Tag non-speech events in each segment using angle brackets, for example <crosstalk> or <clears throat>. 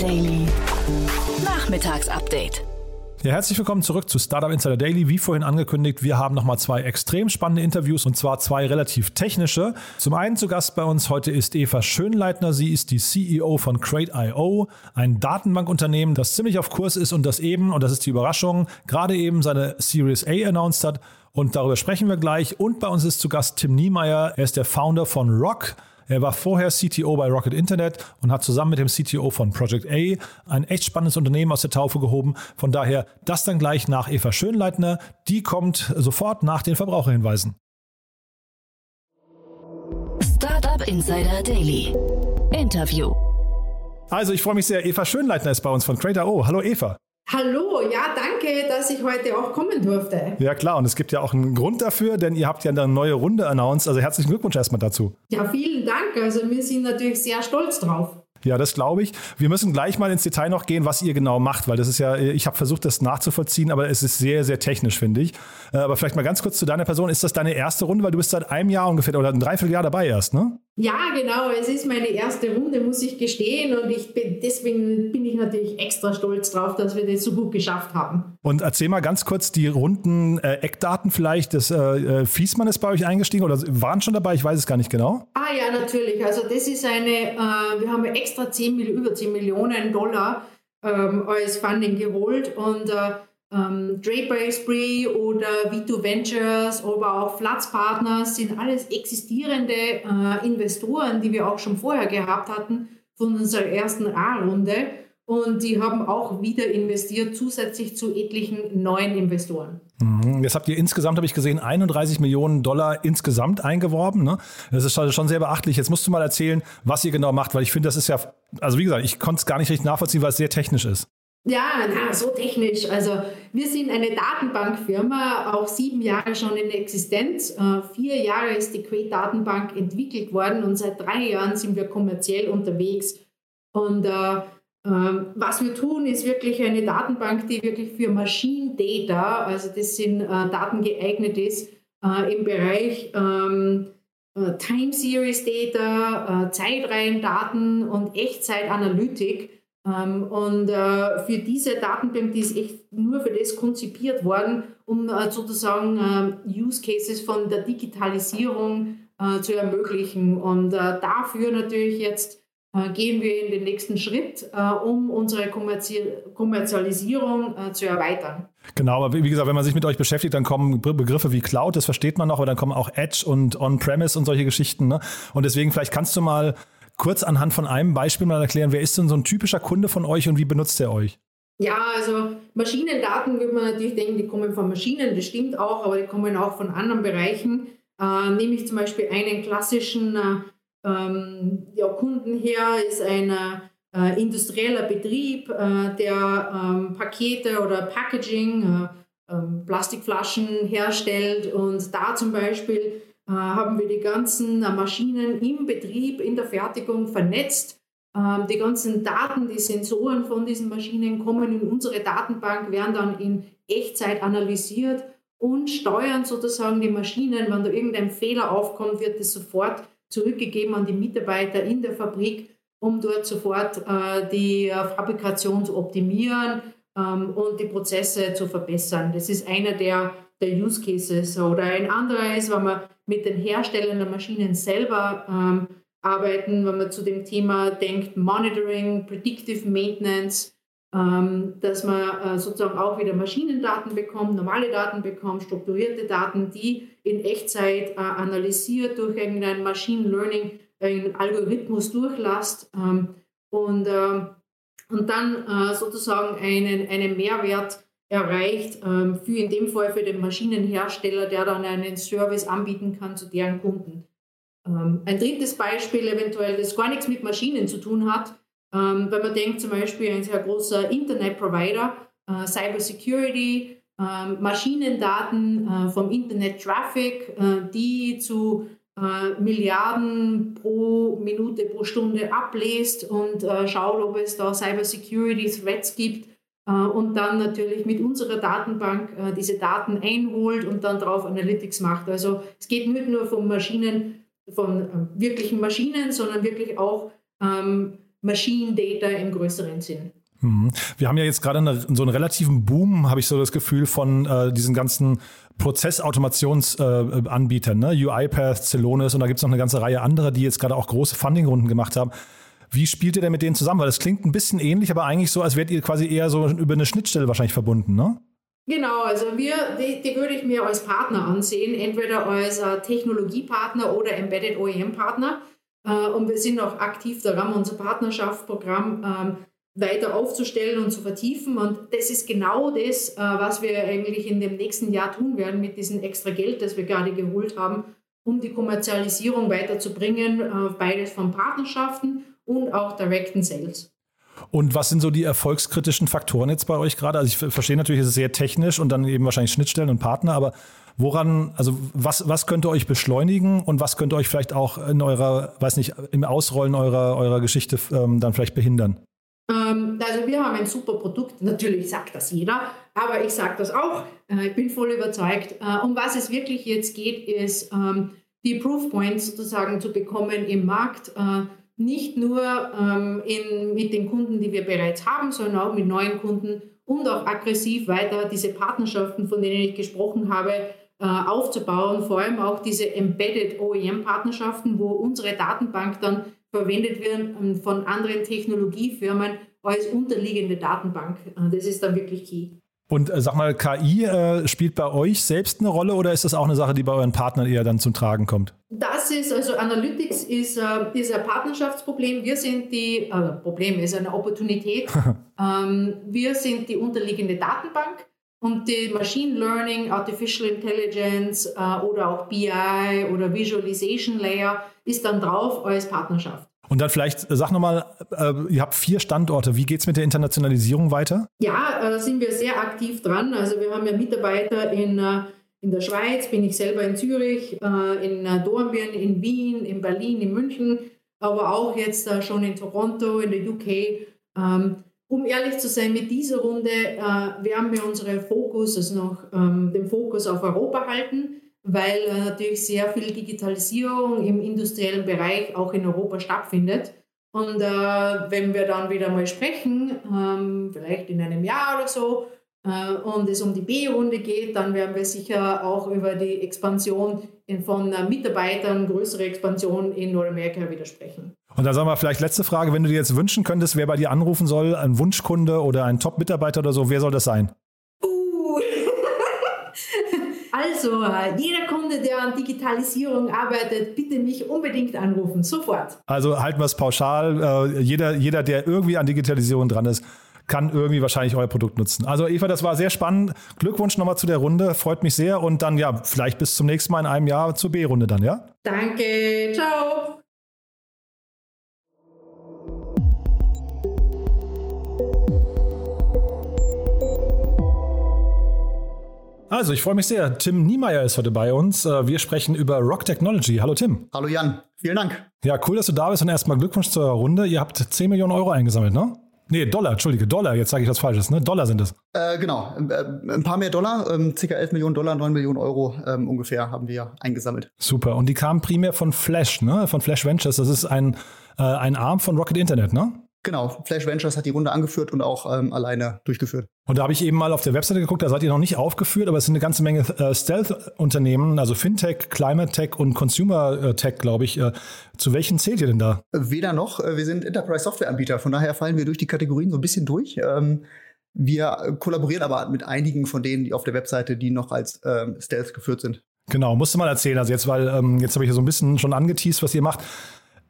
Daily. Nachmittagsupdate. Ja, herzlich willkommen zurück zu Startup Insider Daily. Wie vorhin angekündigt, wir haben nochmal zwei extrem spannende Interviews und zwar zwei relativ technische. Zum einen zu Gast bei uns heute ist Eva Schönleitner. Sie ist die CEO von Crate.io, ein Datenbankunternehmen, das ziemlich auf Kurs ist und das eben, und das ist die Überraschung, gerade eben seine Series A announced hat. Und darüber sprechen wir gleich. Und bei uns ist zu Gast Tim Niemeyer. Er ist der Founder von Rock. Er war vorher CTO bei Rocket Internet und hat zusammen mit dem CTO von Project A ein echt spannendes Unternehmen aus der Taufe gehoben. Von daher das dann gleich nach Eva Schönleitner. Die kommt sofort nach den Verbraucherhinweisen. Startup Insider Daily. Interview. Also ich freue mich sehr. Eva Schönleitner ist bei uns von Creator O. Hallo Eva. Hallo, ja, danke, dass ich heute auch kommen durfte. Ja, klar, und es gibt ja auch einen Grund dafür, denn ihr habt ja eine neue Runde announced. Also herzlichen Glückwunsch erstmal dazu. Ja, vielen Dank. Also wir sind natürlich sehr stolz drauf. Ja, das glaube ich. Wir müssen gleich mal ins Detail noch gehen, was ihr genau macht, weil das ist ja, ich habe versucht, das nachzuvollziehen, aber es ist sehr, sehr technisch, finde ich. Äh, aber vielleicht mal ganz kurz zu deiner Person. Ist das deine erste Runde, weil du bist seit einem Jahr ungefähr oder ein Dreivierteljahr dabei erst, ne? Ja, genau. Es ist meine erste Runde, muss ich gestehen. Und ich bin, deswegen bin ich natürlich extra stolz drauf, dass wir das so gut geschafft haben. Und erzähl mal ganz kurz die runden äh, Eckdaten vielleicht. Das, äh, äh, Fiesmann ist bei euch eingestiegen oder waren schon dabei? Ich weiß es gar nicht genau. Ja, natürlich. Also das ist eine, äh, wir haben extra 10, über 10 Millionen Dollar ähm, als Funding geholt. Und äh, ähm, Draper Spree oder V2 Ventures, aber auch Flats Partners sind alles existierende äh, Investoren, die wir auch schon vorher gehabt hatten von unserer ersten A-Runde. Und die haben auch wieder investiert, zusätzlich zu etlichen neuen Investoren. Mhm. Jetzt habt ihr insgesamt, habe ich gesehen, 31 Millionen Dollar insgesamt eingeworben. Ne? Das ist schon sehr beachtlich. Jetzt musst du mal erzählen, was ihr genau macht, weil ich finde, das ist ja, also wie gesagt, ich konnte es gar nicht richtig nachvollziehen, weil es sehr technisch ist. Ja, na, so technisch. Also wir sind eine Datenbankfirma, auch sieben Jahre schon in Existenz. Äh, vier Jahre ist die Quay-Datenbank entwickelt worden und seit drei Jahren sind wir kommerziell unterwegs. Und äh, was wir tun, ist wirklich eine Datenbank, die wirklich für Machine Data, also das sind äh, Daten geeignet ist, äh, im Bereich ähm, äh, Time Series Data, Zeitreihendaten und Echtzeitanalytik ähm, und für diese Datenbank, die ist echt nur für das konzipiert worden, um sozusagen äh, Use Cases von der Digitalisierung zu ermöglichen. Und dafür natürlich jetzt gehen wir in den nächsten Schritt, um unsere Kommerzial Kommerzialisierung zu erweitern. Genau, aber wie gesagt, wenn man sich mit euch beschäftigt, dann kommen Begriffe wie Cloud, das versteht man noch, aber dann kommen auch Edge und On-Premise und solche Geschichten. Ne? Und deswegen vielleicht kannst du mal kurz anhand von einem Beispiel mal erklären, wer ist denn so ein typischer Kunde von euch und wie benutzt er euch? Ja, also Maschinendaten würde man natürlich denken, die kommen von Maschinen, das stimmt auch, aber die kommen auch von anderen Bereichen. Äh, nehme ich zum Beispiel einen klassischen äh, ähm, ja, Kunden her, ist ein äh, industrieller Betrieb, äh, der ähm, Pakete oder Packaging, äh, ähm, Plastikflaschen herstellt und da zum Beispiel äh, haben wir die ganzen äh, Maschinen im Betrieb, in der Fertigung vernetzt. Ähm, die ganzen Daten, die Sensoren von diesen Maschinen kommen in unsere Datenbank, werden dann in Echtzeit analysiert und steuern sozusagen die Maschinen. Wenn da irgendein Fehler aufkommt, wird es sofort zurückgegeben an die Mitarbeiter in der Fabrik, um dort sofort äh, die Fabrikation zu optimieren ähm, und die Prozesse zu verbessern. Das ist einer der, der Use Cases. Oder ein anderer ist, wenn man mit den Herstellern der Maschinen selber ähm, arbeiten, wenn man zu dem Thema denkt, Monitoring, Predictive Maintenance, dass man äh, sozusagen auch wieder Maschinendaten bekommt, normale Daten bekommt, strukturierte Daten, die in Echtzeit äh, analysiert durch irgendein Machine Learning, einen Algorithmus durchlasst ähm, und, äh, und dann äh, sozusagen einen, einen Mehrwert erreicht, ähm, für in dem Fall für den Maschinenhersteller, der dann einen Service anbieten kann zu deren Kunden. Ähm, ein drittes Beispiel eventuell, das gar nichts mit Maschinen zu tun hat, ähm, wenn man denkt zum Beispiel ein sehr großer Internetprovider, äh, Cybersecurity, Maschinendaten äh, vom Internet-Traffic, äh, die zu Milliarden pro Minute, pro Stunde ablässt und schaut, ob es da Cybersecurity-Threats gibt äh, und dann natürlich mit unserer Datenbank äh, diese Daten einholt und dann drauf Analytics macht. Also es geht nicht nur von Maschinen, von äh, wirklichen Maschinen, sondern wirklich auch ähm, Machine Data im größeren Sinn. Mhm. Wir haben ja jetzt gerade eine, so einen relativen Boom, habe ich so das Gefühl, von äh, diesen ganzen Prozessautomationsanbietern, äh, ne? UiPath, Celonis und da gibt es noch eine ganze Reihe anderer, die jetzt gerade auch große Fundingrunden gemacht haben. Wie spielt ihr denn mit denen zusammen? Weil das klingt ein bisschen ähnlich, aber eigentlich so, als wärt ihr quasi eher so über eine Schnittstelle wahrscheinlich verbunden, ne? Genau, also wir, die, die würde ich mir als Partner ansehen, entweder als äh, Technologiepartner oder Embedded OEM-Partner. Äh, und wir sind auch aktiv daran, unser Partnerschaftsprogramm ähm, weiter aufzustellen und zu vertiefen. Und das ist genau das, äh, was wir eigentlich in dem nächsten Jahr tun werden mit diesem extra Geld, das wir gerade geholt haben, um die Kommerzialisierung weiterzubringen, äh, beides von Partnerschaften und auch direkten Sales. Und was sind so die erfolgskritischen Faktoren jetzt bei euch gerade? Also ich verstehe natürlich, es ist sehr technisch und dann eben wahrscheinlich Schnittstellen und Partner, aber woran, also was, was könnte euch beschleunigen und was könnte euch vielleicht auch in eurer, weiß nicht, im Ausrollen eurer, eurer Geschichte ähm, dann vielleicht behindern? Ähm, also wir haben ein super Produkt, natürlich sagt das jeder, aber ich sage das auch, äh, ich bin voll überzeugt. Äh, um was es wirklich jetzt geht, ist ähm, die Proof Points sozusagen zu bekommen im Markt, äh, nicht nur ähm, in, mit den Kunden, die wir bereits haben, sondern auch mit neuen Kunden und auch aggressiv weiter diese Partnerschaften, von denen ich gesprochen habe, aufzubauen, vor allem auch diese Embedded OEM-Partnerschaften, wo unsere Datenbank dann verwendet werden ähm, von anderen Technologiefirmen als unterliegende Datenbank. Äh, das ist dann wirklich key. Und äh, sag mal, KI äh, spielt bei euch selbst eine Rolle oder ist das auch eine Sache, die bei euren Partnern eher dann zum Tragen kommt? Das ist, also Analytics ist, äh, ist ein Partnerschaftsproblem. Wir sind die, äh, Problem ist eine Opportunität. <laughs> ähm, wir sind die unterliegende Datenbank und die Machine Learning, Artificial Intelligence äh, oder auch BI oder Visualization Layer ist dann drauf als Partnerschaft. Und dann vielleicht, äh, sag nochmal, äh, ihr habt vier Standorte. Wie geht es mit der Internationalisierung weiter? Ja, äh, sind wir sehr aktiv dran. Also wir haben ja Mitarbeiter in, äh, in der Schweiz, bin ich selber in Zürich, äh, in äh, Dornbirn, in Wien, in Berlin, in München, aber auch jetzt schon in Toronto, in der UK. Ähm, um ehrlich zu sein, mit dieser Runde werden wir unseren Fokus, also noch ähm, den Fokus auf Europa halten weil äh, natürlich sehr viel Digitalisierung im industriellen Bereich auch in Europa stattfindet. Und äh, wenn wir dann wieder mal sprechen, ähm, vielleicht in einem Jahr oder so, äh, und es um die B-Runde geht, dann werden wir sicher auch über die Expansion in, von äh, Mitarbeitern, größere Expansion in Nordamerika wieder sprechen. Und dann sagen wir vielleicht letzte Frage, wenn du dir jetzt wünschen könntest, wer bei dir anrufen soll, ein Wunschkunde oder ein Top-Mitarbeiter oder so, wer soll das sein? Also, jeder Kunde, der an Digitalisierung arbeitet, bitte mich unbedingt anrufen, sofort. Also halten wir es pauschal. Äh, jeder, jeder, der irgendwie an Digitalisierung dran ist, kann irgendwie wahrscheinlich euer Produkt nutzen. Also Eva, das war sehr spannend. Glückwunsch nochmal zu der Runde. Freut mich sehr. Und dann ja, vielleicht bis zum nächsten Mal in einem Jahr zur B-Runde dann, ja? Danke. Ciao. Also, ich freue mich sehr. Tim Niemeyer ist heute bei uns. Äh, wir sprechen über Rock Technology. Hallo Tim. Hallo Jan, vielen Dank. Ja, cool, dass du da bist und erstmal Glückwunsch zur Runde. Ihr habt 10 Millionen Euro eingesammelt, ne? Nee, Dollar, Entschuldige, Dollar, jetzt sage ich was Falsches, ne? Dollar sind es. Äh, genau, äh, ein paar mehr Dollar, ähm, ca. 11 Millionen Dollar, 9 Millionen Euro ähm, ungefähr haben wir eingesammelt. Super, und die kamen primär von Flash, ne? Von Flash Ventures, das ist ein, äh, ein Arm von Rocket Internet, ne? Genau, Flash Ventures hat die Runde angeführt und auch ähm, alleine durchgeführt. Und da habe ich eben mal auf der Webseite geguckt, da seid ihr noch nicht aufgeführt, aber es sind eine ganze Menge äh, Stealth-Unternehmen, also Fintech, Climate Tech und Consumer äh, Tech, glaube ich. Äh, zu welchen zählt ihr denn da? Weder noch. Äh, wir sind Enterprise-Software-Anbieter, von daher fallen wir durch die Kategorien so ein bisschen durch. Ähm, wir kollaborieren aber mit einigen von denen, die auf der Webseite, die noch als ähm, Stealth geführt sind. Genau, musste mal erzählen. Also jetzt, weil ähm, jetzt habe ich ja so ein bisschen schon angeteased, was ihr macht.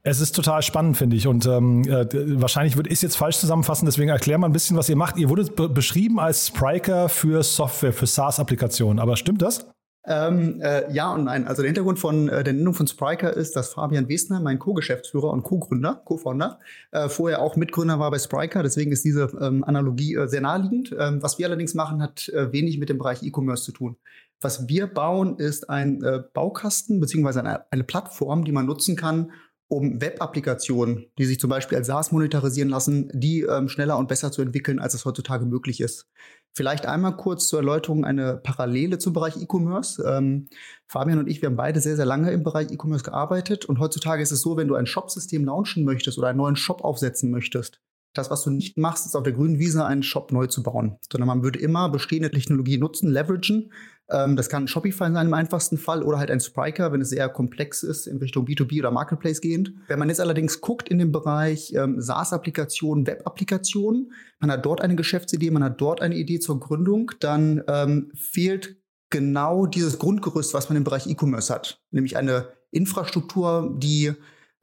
Es ist total spannend, finde ich. Und ähm, äh, wahrscheinlich wird es jetzt falsch zusammenfassen, deswegen erklär mal ein bisschen, was ihr macht. Ihr wurdet be beschrieben als Spriker für Software, für SaaS-Applikationen. Aber stimmt das? Ähm, äh, ja und nein. Also der Hintergrund von äh, der Nennung von Spriker ist, dass Fabian Wesner, mein Co-Geschäftsführer und Co-Gründer, Co-Founder, äh, vorher auch Mitgründer war bei Spriker. Deswegen ist diese ähm, Analogie äh, sehr naheliegend. Ähm, was wir allerdings machen, hat äh, wenig mit dem Bereich E-Commerce zu tun. Was wir bauen, ist ein Baukasten beziehungsweise eine, eine Plattform, die man nutzen kann, um Web-Applikationen, die sich zum Beispiel als SaaS monetarisieren lassen, die ähm, schneller und besser zu entwickeln, als es heutzutage möglich ist. Vielleicht einmal kurz zur Erläuterung eine Parallele zum Bereich E-Commerce. Ähm, Fabian und ich, wir haben beide sehr, sehr lange im Bereich E-Commerce gearbeitet. Und heutzutage ist es so, wenn du ein Shop-System launchen möchtest oder einen neuen Shop aufsetzen möchtest, das, was du nicht machst, ist auf der grünen Wiese einen Shop neu zu bauen, sondern man würde immer bestehende Technologie nutzen, leveragen. Ähm, das kann Shopify sein im einfachsten Fall oder halt ein Spriker, wenn es sehr komplex ist in Richtung B2B oder Marketplace gehend. Wenn man jetzt allerdings guckt in den Bereich ähm, SaaS-Applikationen, Web-Applikationen, man hat dort eine Geschäftsidee, man hat dort eine Idee zur Gründung, dann ähm, fehlt genau dieses Grundgerüst, was man im Bereich E-Commerce hat, nämlich eine Infrastruktur, die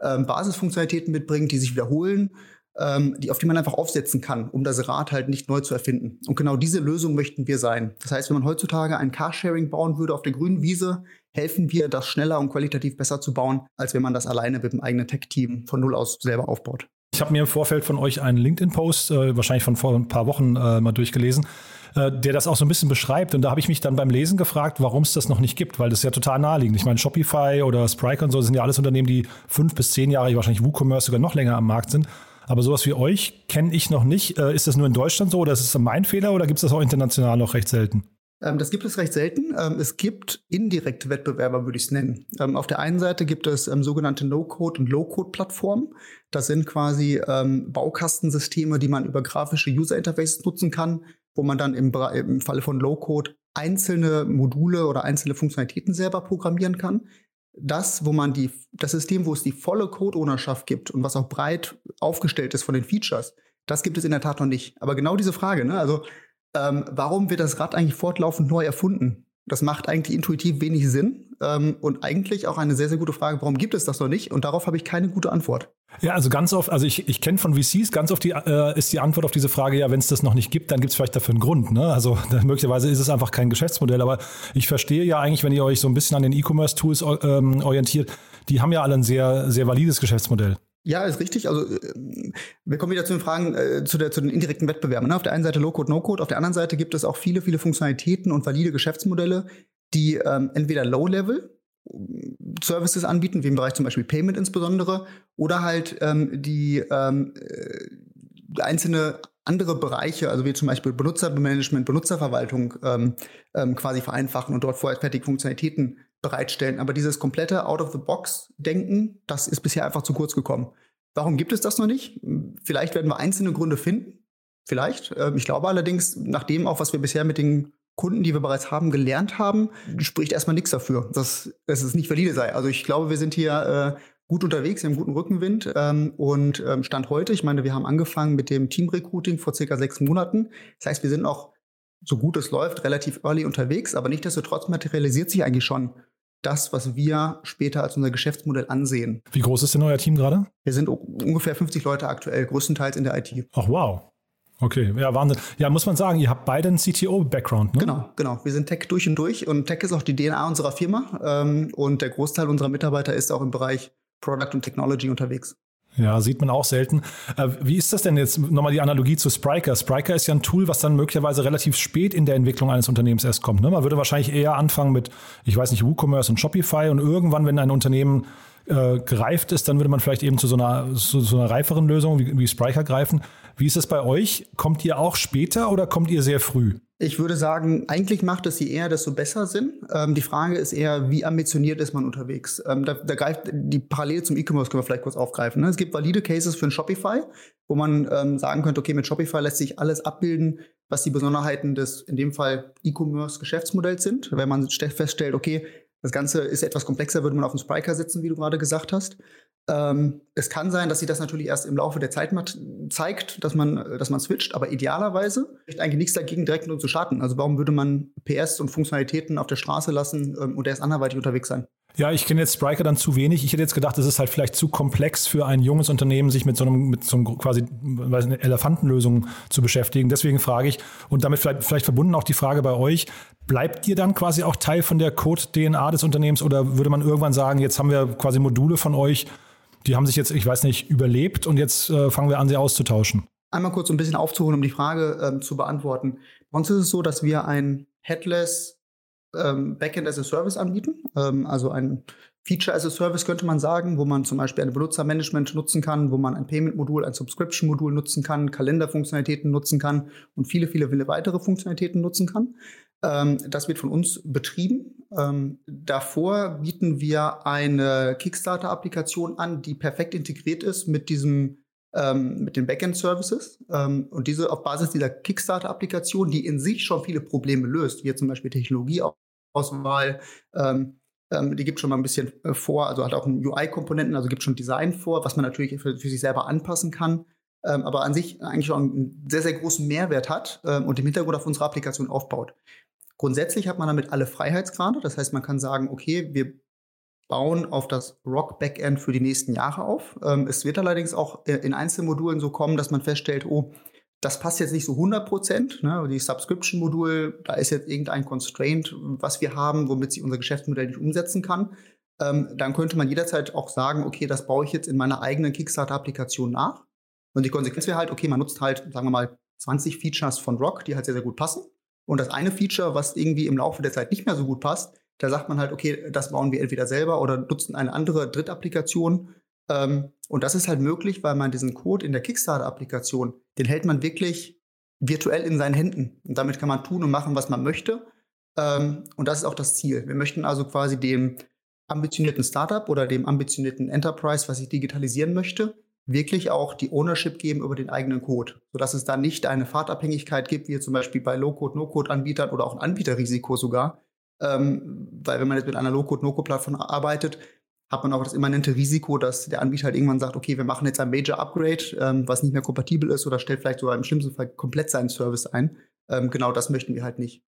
ähm, Basisfunktionalitäten mitbringt, die sich wiederholen ähm, die, auf die man einfach aufsetzen kann, um das Rad halt nicht neu zu erfinden. Und genau diese Lösung möchten wir sein. Das heißt, wenn man heutzutage ein Carsharing bauen würde auf der grünen Wiese, helfen wir, das schneller und qualitativ besser zu bauen, als wenn man das alleine mit dem eigenen Tech-Team von null aus selber aufbaut. Ich habe mir im Vorfeld von euch einen LinkedIn-Post, äh, wahrscheinlich von vor ein paar Wochen äh, mal durchgelesen, äh, der das auch so ein bisschen beschreibt. Und da habe ich mich dann beim Lesen gefragt, warum es das noch nicht gibt, weil das ist ja total naheliegend. Ich meine, Shopify oder Spryker und so sind ja alles Unternehmen, die fünf bis zehn Jahre, wahrscheinlich WooCommerce sogar noch länger am Markt sind. Aber sowas wie euch kenne ich noch nicht. Äh, ist das nur in Deutschland so oder ist es mein Fehler oder gibt es das auch international noch recht selten? Ähm, das gibt es recht selten. Ähm, es gibt indirekte Wettbewerber, würde ich es nennen. Ähm, auf der einen Seite gibt es sogenannte No-Code- und Low-Code-Plattformen. Das sind quasi Baukastensysteme, die man über grafische User-Interfaces nutzen kann, wo man dann im, im Falle von Low-Code einzelne Module oder einzelne Funktionalitäten selber programmieren kann das, wo man die, das System, wo es die volle Code-Ownerschaft gibt und was auch breit aufgestellt ist von den Features, das gibt es in der Tat noch nicht. Aber genau diese Frage, ne? also ähm, warum wird das Rad eigentlich fortlaufend neu erfunden? Das macht eigentlich intuitiv wenig Sinn ähm, und eigentlich auch eine sehr, sehr gute Frage, warum gibt es das noch nicht? Und darauf habe ich keine gute Antwort. Ja, also ganz oft, also ich, ich kenne von VCs, ganz oft die, äh, ist die Antwort auf diese Frage, ja, wenn es das noch nicht gibt, dann gibt es vielleicht dafür einen Grund. Ne? Also <laughs> möglicherweise ist es einfach kein Geschäftsmodell, aber ich verstehe ja eigentlich, wenn ihr euch so ein bisschen an den E-Commerce-Tools ähm, orientiert, die haben ja alle ein sehr, sehr valides Geschäftsmodell. Ja, ist richtig. Also äh, wir kommen wieder zu den Fragen äh, zu, der, zu den indirekten Wettbewerben. Ne? Auf der einen Seite Low-Code, No-Code, auf der anderen Seite gibt es auch viele, viele Funktionalitäten und valide Geschäftsmodelle, die ähm, entweder Low-Level Services anbieten, wie im Bereich zum Beispiel Payment insbesondere, oder halt ähm, die ähm, äh, einzelne andere Bereiche, also wie zum Beispiel Benutzermanagement, Benutzerverwaltung ähm, ähm, quasi vereinfachen und dort vorfertige Funktionalitäten bereitstellen. Aber dieses komplette Out-of-the-Box-Denken, das ist bisher einfach zu kurz gekommen. Warum gibt es das noch nicht? Vielleicht werden wir einzelne Gründe finden. Vielleicht. Ähm, ich glaube allerdings, nach dem auch, was wir bisher mit den Kunden, die wir bereits haben, gelernt haben, spricht erstmal nichts dafür, dass, dass es nicht valide sei. Also ich glaube, wir sind hier äh, gut unterwegs, haben guten Rückenwind ähm, und ähm, Stand heute, ich meine, wir haben angefangen mit dem Team-Recruiting vor circa sechs Monaten. Das heißt, wir sind auch, so gut es läuft, relativ early unterwegs, aber nichtsdestotrotz materialisiert sich eigentlich schon das, was wir später als unser Geschäftsmodell ansehen. Wie groß ist denn euer Team gerade? Wir sind ungefähr 50 Leute aktuell, größtenteils in der IT. Ach wow. Okay, ja, Wahnsinn. Ja, muss man sagen, ihr habt beide einen CTO-Background, ne? Genau, genau. Wir sind Tech durch und durch und Tech ist auch die DNA unserer Firma ähm, und der Großteil unserer Mitarbeiter ist auch im Bereich Product und Technology unterwegs. Ja, sieht man auch selten. Äh, wie ist das denn jetzt nochmal die Analogie zu Spriker? Spriker ist ja ein Tool, was dann möglicherweise relativ spät in der Entwicklung eines Unternehmens erst kommt. Ne? Man würde wahrscheinlich eher anfangen mit, ich weiß nicht, WooCommerce und Shopify und irgendwann, wenn ein Unternehmen äh, gereift ist, dann würde man vielleicht eben zu so einer, zu so einer reiferen Lösung wie, wie Spriker greifen. Wie ist es bei euch? Kommt ihr auch später oder kommt ihr sehr früh? Ich würde sagen, eigentlich macht es je eher, desto besser Sinn. Ähm, die Frage ist eher, wie ambitioniert ist man unterwegs? Ähm, da, da, greift die Parallele zum E-Commerce können wir vielleicht kurz aufgreifen. Ne? Es gibt valide Cases für ein Shopify, wo man ähm, sagen könnte, okay, mit Shopify lässt sich alles abbilden, was die Besonderheiten des, in dem Fall, E-Commerce-Geschäftsmodells sind. Wenn man feststellt, okay, das Ganze ist etwas komplexer, würde man auf dem Spriker sitzen, wie du gerade gesagt hast. Ähm, es kann sein, dass sich das natürlich erst im Laufe der Zeit zeigt, dass man, dass man switcht, aber idealerweise spricht eigentlich nichts dagegen, direkt nur zu starten. Also warum würde man PS und Funktionalitäten auf der Straße lassen ähm, und erst anderweitig unterwegs sein? Ja, ich kenne jetzt Spriker dann zu wenig. Ich hätte jetzt gedacht, es ist halt vielleicht zu komplex für ein junges Unternehmen, sich mit so einem, mit so einem quasi weiß nicht, Elefantenlösung zu beschäftigen. Deswegen frage ich, und damit vielleicht, vielleicht verbunden auch die Frage bei euch, bleibt ihr dann quasi auch Teil von der Code-DNA des Unternehmens oder würde man irgendwann sagen, jetzt haben wir quasi Module von euch, die haben sich jetzt, ich weiß nicht, überlebt und jetzt äh, fangen wir an, sie auszutauschen? Einmal kurz ein bisschen aufzuholen, um die Frage ähm, zu beantworten. Bei uns ist es so, dass wir ein Headless ähm, Backend as a Service anbieten, ähm, also ein Feature as a Service könnte man sagen, wo man zum Beispiel ein Benutzermanagement nutzen kann, wo man ein Payment-Modul, ein Subscription-Modul nutzen kann, Kalenderfunktionalitäten nutzen kann und viele, viele, viele weitere Funktionalitäten nutzen kann. Ähm, das wird von uns betrieben. Ähm, davor bieten wir eine Kickstarter-Applikation an, die perfekt integriert ist mit diesem ähm, mit den Backend-Services ähm, und diese auf Basis dieser Kickstarter-Applikation, die in sich schon viele Probleme löst, wie zum Beispiel Technologieauswahl, ähm, ähm, die gibt schon mal ein bisschen äh, vor, also hat auch UI-Komponenten, also gibt schon Design vor, was man natürlich für, für sich selber anpassen kann, ähm, aber an sich eigentlich schon einen sehr, sehr großen Mehrwert hat ähm, und im Hintergrund auf unsere Applikation aufbaut. Grundsätzlich hat man damit alle Freiheitsgrade, das heißt, man kann sagen, okay, wir bauen auf das Rock Backend für die nächsten Jahre auf. Ähm, es wird allerdings auch in Einzelmodulen so kommen, dass man feststellt, oh, das passt jetzt nicht so 100 Prozent. Ne? Die Subscription-Modul, da ist jetzt irgendein Constraint, was wir haben, womit sie unser Geschäftsmodell nicht umsetzen kann. Ähm, dann könnte man jederzeit auch sagen, okay, das baue ich jetzt in meiner eigenen Kickstarter-Applikation nach. Und die Konsequenz wäre halt, okay, man nutzt halt, sagen wir mal, 20 Features von Rock, die halt sehr, sehr gut passen. Und das eine Feature, was irgendwie im Laufe der Zeit nicht mehr so gut passt, da sagt man halt, okay, das bauen wir entweder selber oder nutzen eine andere Drittapplikation, ähm, und das ist halt möglich, weil man diesen Code in der Kickstarter-Applikation, den hält man wirklich virtuell in seinen Händen. Und damit kann man tun und machen, was man möchte. Ähm, und das ist auch das Ziel. Wir möchten also quasi dem ambitionierten Startup oder dem ambitionierten Enterprise, was ich digitalisieren möchte, wirklich auch die Ownership geben über den eigenen Code, sodass es da nicht eine Fahrtabhängigkeit gibt, wie zum Beispiel bei Low-Code, No-Code-Anbietern oder auch ein Anbieterrisiko sogar. Ähm, weil wenn man jetzt mit einer Low-Code, No-Code-Plattform arbeitet, hat man auch das immanente Risiko, dass der Anbieter halt irgendwann sagt, okay, wir machen jetzt ein Major Upgrade, ähm, was nicht mehr kompatibel ist oder stellt vielleicht sogar im schlimmsten Fall komplett seinen Service ein. Ähm, genau das möchten wir halt nicht.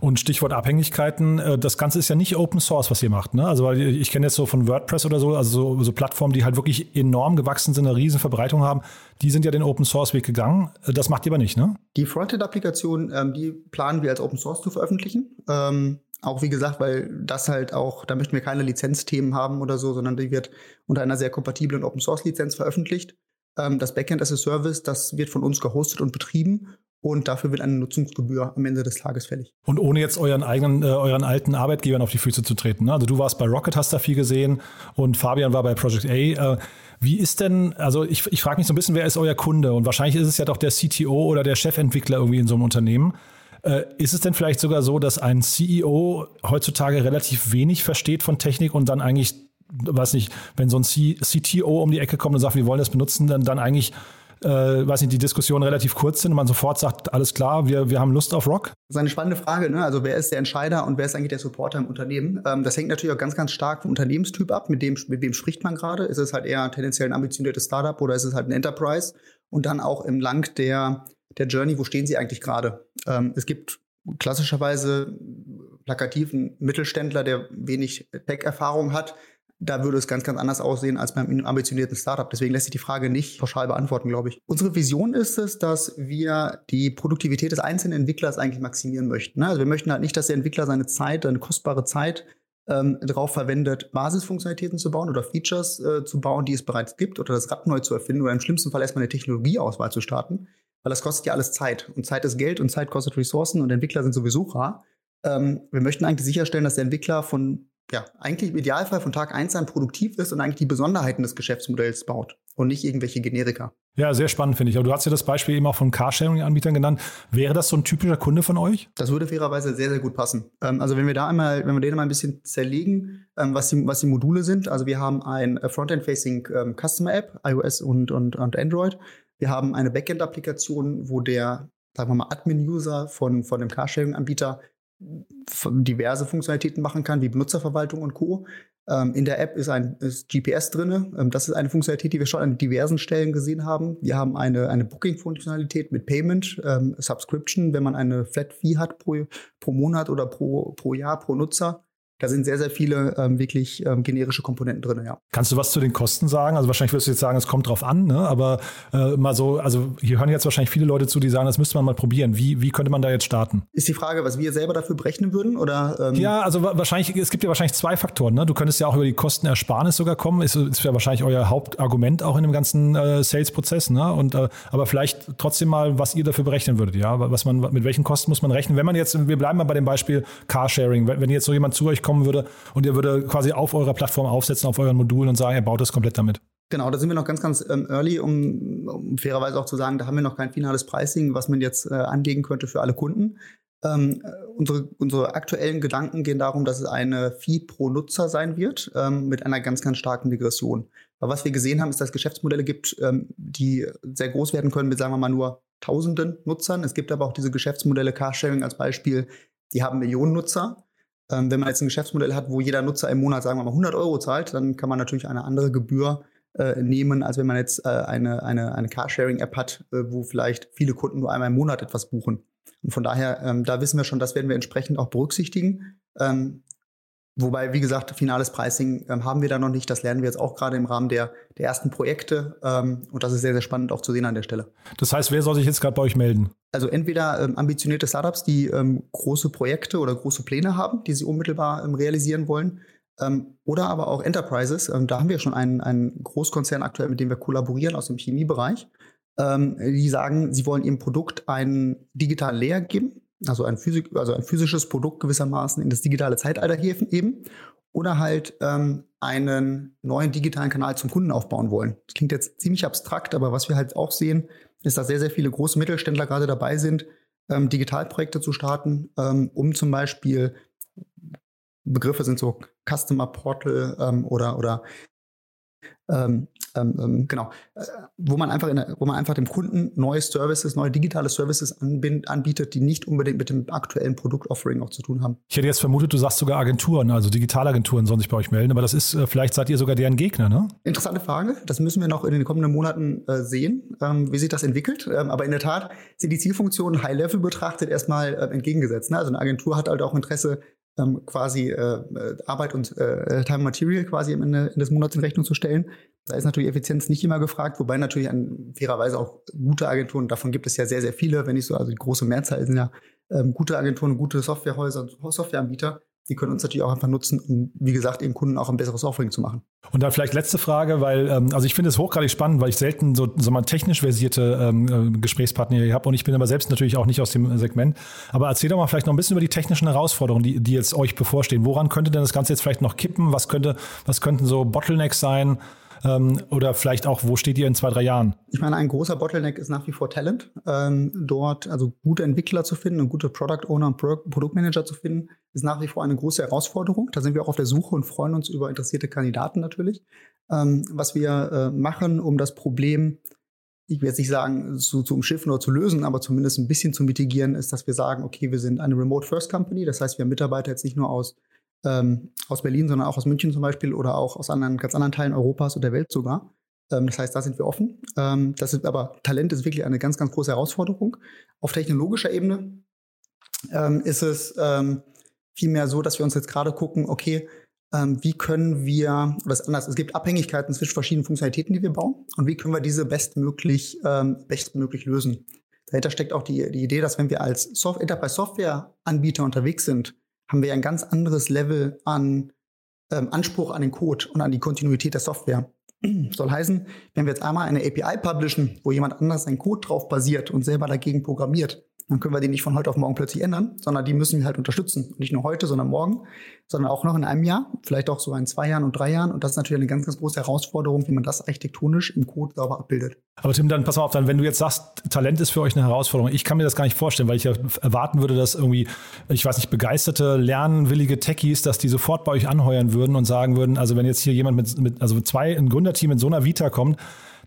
Und Stichwort Abhängigkeiten, äh, das Ganze ist ja nicht Open Source, was ihr macht. Ne? Also ich kenne jetzt so von WordPress oder so, also so, so, Plattformen, die halt wirklich enorm gewachsen sind, eine riesen Verbreitung haben, die sind ja den Open Source Weg gegangen. Äh, das macht ihr aber nicht, ne? Die Frontend-Applikation, ähm, die planen wir als Open Source zu veröffentlichen. Auch wie gesagt, weil das halt auch, da möchten wir keine Lizenzthemen haben oder so, sondern die wird unter einer sehr kompatiblen Open Source Lizenz veröffentlicht. Ähm, das Backend as a Service, das wird von uns gehostet und betrieben und dafür wird eine Nutzungsgebühr am Ende des Tages fällig. Und ohne jetzt euren eigenen, äh, euren alten Arbeitgebern auf die Füße zu treten. Ne? Also du warst bei Rocket, hast da viel gesehen und Fabian war bei Project A. Äh, wie ist denn, also ich, ich frage mich so ein bisschen, wer ist euer Kunde? Und wahrscheinlich ist es ja doch der CTO oder der Chefentwickler irgendwie in so einem Unternehmen. Äh, ist es denn vielleicht sogar so, dass ein CEO heutzutage relativ wenig versteht von Technik und dann eigentlich, weiß nicht, wenn so ein C CTO um die Ecke kommt und sagt, wir wollen das benutzen, dann, dann eigentlich äh, weiß nicht, die Diskussionen relativ kurz sind und man sofort sagt, alles klar, wir, wir haben Lust auf Rock? Das ist eine spannende Frage. Ne? Also wer ist der Entscheider und wer ist eigentlich der Supporter im Unternehmen? Ähm, das hängt natürlich auch ganz, ganz stark vom Unternehmenstyp ab. Mit dem, mit wem spricht man gerade? Ist es halt eher tendenziell ein ambitioniertes Startup oder ist es halt ein Enterprise? Und dann auch im Lang der der Journey, wo stehen Sie eigentlich gerade? Ähm, es gibt klassischerweise plakativen Mittelständler, der wenig Tech-Erfahrung hat. Da würde es ganz, ganz anders aussehen als beim ambitionierten Startup. Deswegen lässt sich die Frage nicht pauschal beantworten, glaube ich. Unsere Vision ist es, dass wir die Produktivität des einzelnen Entwicklers eigentlich maximieren möchten. Ne? Also wir möchten halt nicht, dass der Entwickler seine Zeit, seine kostbare Zeit ähm, darauf verwendet, Basisfunktionalitäten zu bauen oder Features äh, zu bauen, die es bereits gibt oder das Rad neu zu erfinden oder im schlimmsten Fall erstmal eine Technologieauswahl zu starten, weil das kostet ja alles Zeit. Und Zeit ist Geld und Zeit kostet Ressourcen und Entwickler sind sowieso rar. Ähm, wir möchten eigentlich sicherstellen, dass der Entwickler von, ja, eigentlich im Idealfall von Tag eins an produktiv ist und eigentlich die Besonderheiten des Geschäftsmodells baut und nicht irgendwelche Generika. Ja, sehr spannend, finde ich. Aber du hast ja das Beispiel eben auch von Carsharing-Anbietern genannt. Wäre das so ein typischer Kunde von euch? Das würde fairerweise sehr, sehr gut passen. Ähm, also wenn wir da einmal, wenn wir den mal ein bisschen zerlegen, ähm, was, die, was die Module sind. Also wir haben ein Frontend-Facing ähm, Customer App, iOS und, und, und Android. Wir haben eine Backend-Applikation, wo der, sagen wir mal, Admin-User von, von dem Carsharing-Anbieter diverse Funktionalitäten machen kann, wie Benutzerverwaltung und Co. Ähm, in der App ist ein ist GPS drin. Ähm, das ist eine Funktionalität, die wir schon an diversen Stellen gesehen haben. Wir haben eine, eine Booking-Funktionalität mit Payment, ähm, Subscription, wenn man eine Flat-Fee hat pro, pro Monat oder pro, pro Jahr, pro Nutzer. Da sind sehr, sehr viele ähm, wirklich ähm, generische Komponenten drin, ja. Kannst du was zu den Kosten sagen? Also wahrscheinlich wirst du jetzt sagen, es kommt drauf an, ne? aber äh, mal so, also hier hören jetzt wahrscheinlich viele Leute zu, die sagen, das müsste man mal probieren. Wie, wie könnte man da jetzt starten? Ist die Frage, was wir selber dafür berechnen würden? Oder, ähm ja, also wahrscheinlich, es gibt ja wahrscheinlich zwei Faktoren. Ne? Du könntest ja auch über die Kostenersparnis sogar kommen. Ist, ist ja wahrscheinlich euer Hauptargument auch in dem ganzen äh, Sales-Prozess. Ne? Und, äh, aber vielleicht trotzdem mal, was ihr dafür berechnen würdet, ja? Was man, mit welchen Kosten muss man rechnen? Wenn man jetzt, wir bleiben mal bei dem Beispiel Carsharing, wenn, wenn jetzt so jemand zu euch kommen würde und ihr würde quasi auf eurer Plattform aufsetzen, auf euren Modulen und sagen, er baut das komplett damit. Genau, da sind wir noch ganz, ganz ähm, early, um, um, fairerweise auch zu sagen, da haben wir noch kein finales Pricing, was man jetzt äh, anlegen könnte für alle Kunden. Ähm, äh, unsere, unsere aktuellen Gedanken gehen darum, dass es eine Fee pro Nutzer sein wird, ähm, mit einer ganz, ganz starken Degression. Aber was wir gesehen haben, ist, dass es Geschäftsmodelle gibt, ähm, die sehr groß werden können mit, sagen wir mal, nur tausenden Nutzern. Es gibt aber auch diese Geschäftsmodelle, Carsharing als Beispiel, die haben Millionen Nutzer. Ähm, wenn man jetzt ein Geschäftsmodell hat, wo jeder Nutzer im Monat, sagen wir mal, 100 Euro zahlt, dann kann man natürlich eine andere Gebühr äh, nehmen, als wenn man jetzt äh, eine, eine, eine Carsharing-App hat, äh, wo vielleicht viele Kunden nur einmal im Monat etwas buchen. Und von daher, ähm, da wissen wir schon, das werden wir entsprechend auch berücksichtigen. Ähm, Wobei, wie gesagt, finales Pricing ähm, haben wir da noch nicht. Das lernen wir jetzt auch gerade im Rahmen der, der ersten Projekte. Ähm, und das ist sehr, sehr spannend auch zu sehen an der Stelle. Das heißt, wer soll sich jetzt gerade bei euch melden? Also entweder ähm, ambitionierte Startups, die ähm, große Projekte oder große Pläne haben, die sie unmittelbar ähm, realisieren wollen. Ähm, oder aber auch Enterprises. da haben wir schon einen, einen Großkonzern aktuell, mit dem wir kollaborieren aus dem Chemiebereich. die sagen, sie wollen ihrem Produkt einen digitalen Layer geben also ein, Physik, also ein physisches Produkt gewissermaßen in das digitale Zeitalter heben oder halt ähm, einen neuen digitalen Kanal zum Kunden aufbauen wollen. Das klingt jetzt ziemlich abstrakt, aber was wir halt auch sehen, ist, dass sehr, sehr viele große Mittelständler gerade dabei sind, ähm, Digitalprojekte zu starten, ähm, um zum Beispiel Begriffe sind so Customer Portal ähm, oder, oder ähm, ähm, ähm, genau, äh, wo man einfach der, wo man einfach dem Kunden neue Services, neue digitale Services anbietet, die nicht unbedingt mit dem aktuellen Produktoffering auch zu tun haben. Ich hätte jetzt vermutet, du sagst sogar Agenturen, also Digitalagenturen sollen sich bei euch melden, aber das ist, äh, vielleicht seid ihr sogar deren Gegner, ne? Interessante Frage. Das müssen wir noch in den kommenden Monaten äh, sehen, ähm, wie sich das entwickelt. Ähm, aber in der Tat sind die Zielfunktionen High-Level betrachtet erstmal äh, entgegengesetzt. Ne? Also eine Agentur hat halt auch Interesse, ähm, quasi äh, äh, Arbeit und äh, Time Material quasi am Ende des Monats in Rechnung zu stellen. Da ist natürlich Effizienz nicht immer gefragt, wobei natürlich an fairerweise auch gute Agenturen, davon gibt es ja sehr, sehr viele, wenn nicht so, also die große Mehrzahl sind ja ähm, gute Agenturen, gute Softwarehäuser, Softwareanbieter, die können uns natürlich auch einfach nutzen, um, wie gesagt, eben Kunden auch ein besseres Offering zu machen. Und dann vielleicht letzte Frage, weil, ähm, also ich finde es hochgradig spannend, weil ich selten so, so mal technisch versierte ähm, äh, Gesprächspartner hier habe und ich bin aber selbst natürlich auch nicht aus dem Segment. Aber erzähl doch mal vielleicht noch ein bisschen über die technischen Herausforderungen, die, die jetzt euch bevorstehen. Woran könnte denn das Ganze jetzt vielleicht noch kippen? Was könnte, was könnten so Bottlenecks sein? Ähm, oder vielleicht auch, wo steht ihr in zwei, drei Jahren? Ich meine, ein großer Bottleneck ist nach wie vor Talent. Ähm, dort also gute Entwickler zu finden und gute Product Owner und Pro Produktmanager zu finden, ist nach wie vor eine große Herausforderung. Da sind wir auch auf der Suche und freuen uns über interessierte Kandidaten natürlich. Ähm, was wir äh, machen, um das Problem ich will jetzt nicht sagen, zu, zu umschiffen oder zu lösen, aber zumindest ein bisschen zu mitigieren, ist, dass wir sagen, okay, wir sind eine Remote First Company. Das heißt, wir haben Mitarbeiter jetzt nicht nur aus ähm, aus Berlin, sondern auch aus München zum Beispiel oder auch aus anderen, ganz anderen Teilen Europas oder der Welt sogar. Ähm, das heißt, da sind wir offen. Ähm, das ist aber Talent ist wirklich eine ganz, ganz große Herausforderung. Auf technologischer Ebene ähm, ist es ähm, vielmehr so, dass wir uns jetzt gerade gucken, okay, ähm, wie können wir, oder ist anders, es gibt Abhängigkeiten zwischen verschiedenen Funktionalitäten, die wir bauen und wie können wir diese bestmöglich, bestmöglich lösen. Dahinter steckt auch die, die Idee, dass wenn wir als Soft Enterprise Software Anbieter unterwegs sind, haben wir ein ganz anderes Level an ähm, Anspruch an den Code und an die Kontinuität der Software. <clears throat> Soll heißen, wenn wir jetzt einmal eine API publishen, wo jemand anders seinen Code drauf basiert und selber dagegen programmiert, dann können wir die nicht von heute auf morgen plötzlich ändern, sondern die müssen wir halt unterstützen. nicht nur heute, sondern morgen, sondern auch noch in einem Jahr, vielleicht auch so in zwei Jahren und drei Jahren. Und das ist natürlich eine ganz, ganz große Herausforderung, wie man das architektonisch im Code sauber abbildet. Aber Tim, dann pass mal auf, dann, wenn du jetzt sagst, Talent ist für euch eine Herausforderung, ich kann mir das gar nicht vorstellen, weil ich ja erwarten würde, dass irgendwie, ich weiß nicht, begeisterte, lernwillige Techies, dass die sofort bei euch anheuern würden und sagen würden, also wenn jetzt hier jemand mit, mit also zwei, ein Gründerteam in so einer Vita kommt,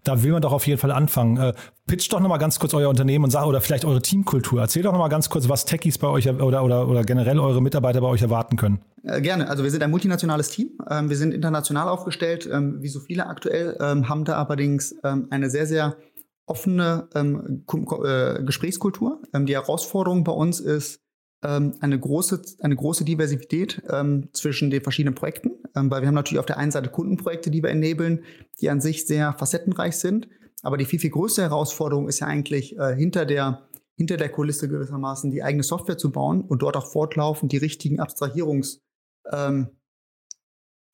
da will man doch auf jeden Fall anfangen. Äh, pitcht doch nochmal ganz kurz euer Unternehmen und sag, oder vielleicht eure Teamkultur. Erzählt doch nochmal ganz kurz, was Techies bei euch oder, oder, oder generell eure Mitarbeiter bei euch erwarten können. Äh, gerne. Also wir sind ein multinationales Team. Ähm, wir sind international aufgestellt, ähm, wie so viele aktuell, ähm, haben da allerdings ähm, eine sehr, sehr offene ähm, äh, Gesprächskultur. Ähm, die Herausforderung bei uns ist, eine, große, eine große Diversität ähm, zwischen den verschiedenen Projekten, ähm, weil wir haben natürlich auf der einen Seite Kundenprojekte, die wir enablen, die an sich sehr facettenreich sind. Aber die viel, viel größte Herausforderung ist ja eigentlich äh, hinter der hinter der Kulisse gewissermaßen die eigene Software zu bauen und dort auch fortlaufend die richtigen Abstrahierungs, ähm,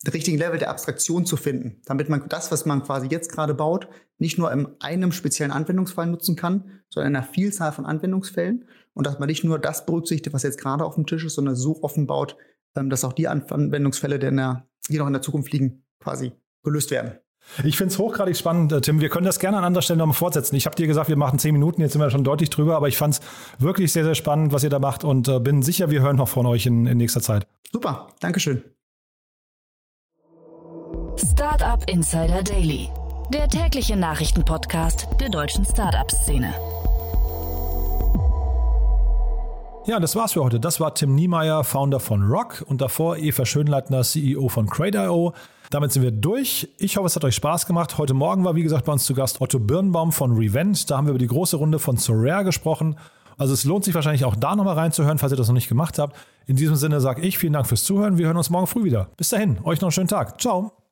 den richtigen Level der Abstraktion zu finden, damit man das, was man quasi jetzt gerade baut, nicht nur in einem speziellen Anwendungsfall nutzen kann, sondern in einer Vielzahl von Anwendungsfällen und dass man nicht nur das berücksichtigt, was jetzt gerade auf dem Tisch ist, sondern so offen baut, ähm, dass auch die Anwendungsfälle, die, der, die noch in der Zukunft liegen, quasi gelöst werden. Ich finde es hochgradig spannend, äh, Tim. Wir können das gerne an anderer Stelle nochmal fortsetzen. Ich habe dir gesagt, wir machen zehn Minuten, jetzt sind wir schon deutlich drüber, aber ich fand es wirklich sehr, sehr spannend, was ihr da macht und äh, bin sicher, wir hören noch von euch in, in nächster Zeit. Super, Dankeschön. Startup Insider Daily, der tägliche Nachrichtenpodcast der deutschen Startup-Szene. Ja, das war's für heute. Das war Tim Niemeyer, Founder von Rock und davor Eva Schönleitner, CEO von Crate.io. Damit sind wir durch. Ich hoffe, es hat euch Spaß gemacht. Heute Morgen war, wie gesagt, bei uns zu Gast Otto Birnbaum von Revent. Da haben wir über die große Runde von Sorare gesprochen. Also es lohnt sich wahrscheinlich auch da nochmal reinzuhören, falls ihr das noch nicht gemacht habt. In diesem Sinne sage ich vielen Dank fürs Zuhören. Wir hören uns morgen früh wieder. Bis dahin, euch noch einen schönen Tag. Ciao.